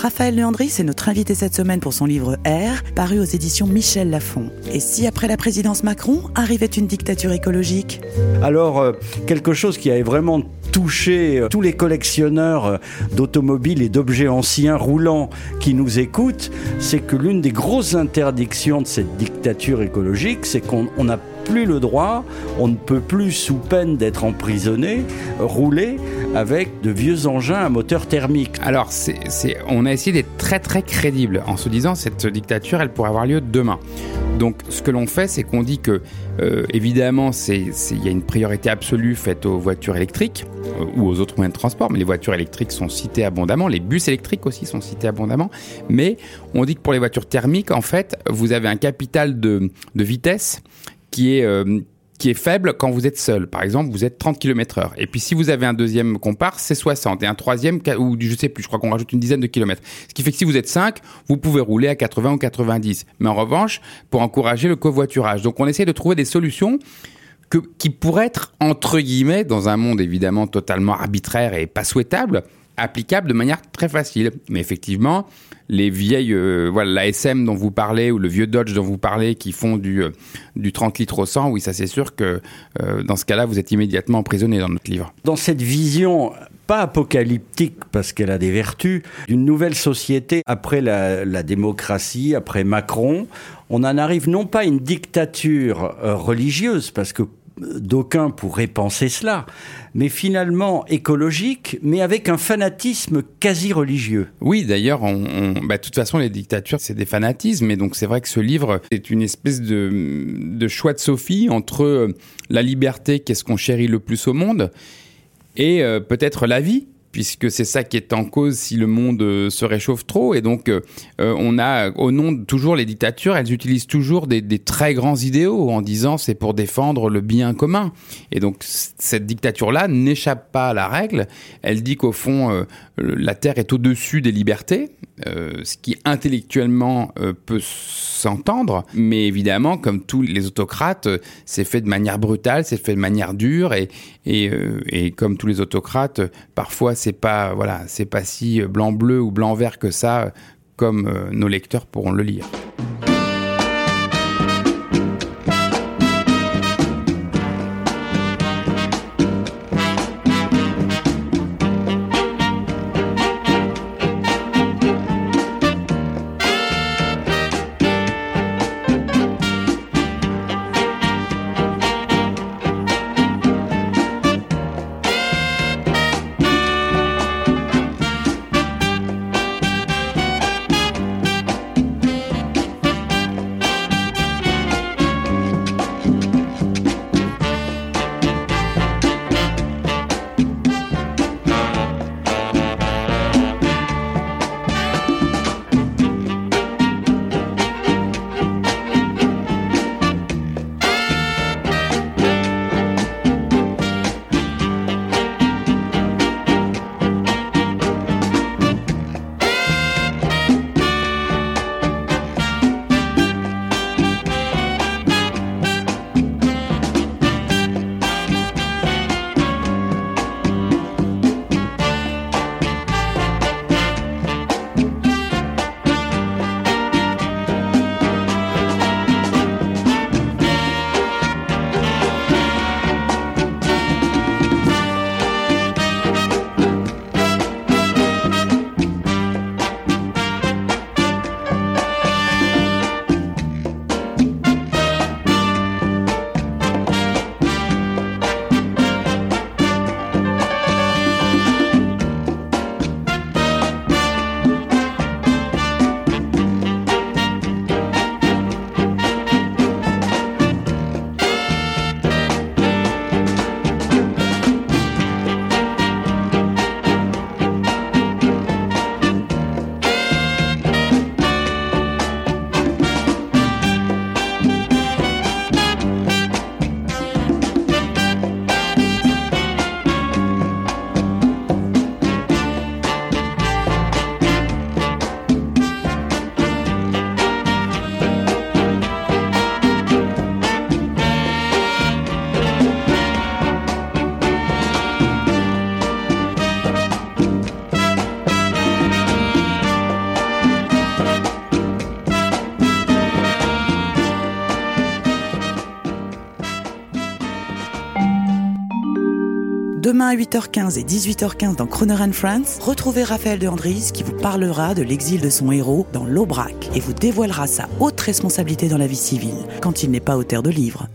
Raphaël Leandri, c'est notre invité cette semaine pour son livre R, paru aux éditions Michel Lafon. Et si après la présidence Macron arrivait une dictature écologique? Alors, euh, quelque chose qui avait vraiment touché euh, tous les collectionneurs euh, d'automobiles et d'objets anciens roulants qui nous écoutent, c'est que l'une des grosses interdictions de cette dictature écologique, c'est qu'on on n'a plus le droit, on ne peut plus, sous peine d'être emprisonné, rouler avec de vieux engins à moteur thermique. Alors, on a essayé d'être très très crédible en se disant cette dictature, elle pourrait avoir lieu demain. Donc, ce que l'on fait, c'est qu'on dit que, euh, évidemment, il y a une priorité absolue faite aux voitures électriques euh, ou aux autres moyens de transport, mais les voitures électriques sont citées abondamment, les bus électriques aussi sont cités abondamment. Mais on dit que pour les voitures thermiques, en fait, vous avez un capital de, de vitesse qui est euh, qui est faible quand vous êtes seul. Par exemple, vous êtes 30 km heure. Et puis si vous avez un deuxième comparse, c'est 60. Et un troisième, ou je sais plus, je crois qu'on rajoute une dizaine de kilomètres. Ce qui fait que si vous êtes 5, vous pouvez rouler à 80 ou 90. Mais en revanche, pour encourager le covoiturage. Donc on essaie de trouver des solutions que, qui pourraient être, entre guillemets, dans un monde évidemment totalement arbitraire et pas souhaitable, applicables de manière très facile. Mais effectivement, les vieilles, euh, voilà, la SM dont vous parlez ou le vieux Dodge dont vous parlez qui font du, euh, du 30 litres au 100, oui, ça c'est sûr que euh, dans ce cas-là, vous êtes immédiatement emprisonné dans notre livre. dans cette vision pas apocalyptique parce qu'elle a des vertus d'une nouvelle société après la, démocratie, après Macron, on en arrive non pas à une dictature euh, religieuse parce que d'aucuns pourraient penser cela, mais finalement écologique, mais avec un fanatisme quasi religieux. Oui, d'ailleurs, on, on- bah, de toute façon, les dictatures, c'est des fanatismes. Et donc, c'est vrai que ce livre est une espèce de, choix de Sophie entre euh, la liberté, qu'est-ce qu'on chérit le plus au monde, et euh, peut-être la vie puisque c'est ça qui est en cause si le monde euh, se réchauffe trop. Et donc, euh, euh, on a, au nom de toujours les dictatures, elles utilisent toujours des, très grands idéaux en disant c'est pour défendre le bien commun. Et donc, cette dictature-là n'échappe pas à la règle. Elle dit qu'au fond, la Terre est au-dessus des libertés, ce qui intellectuellement peut s'entendre. Mais évidemment, comme tous les autocrates, c'est fait de manière brutale, c'est fait de manière dure. Et, et, et comme tous les autocrates, parfois, c'est pas, voilà, c'est pas si blanc-bleu ou blanc-vert que ça, euh, comme euh, nos lecteurs pourront le lire. Demain à 8h15 et 18h15 dans Croner Friends, retrouvez Raphaël de Andries qui vous parlera de l'exil de son héros dans l'Aubrac et vous dévoilera sa haute responsabilité dans la vie civile quand il n'est pas auteur de livres.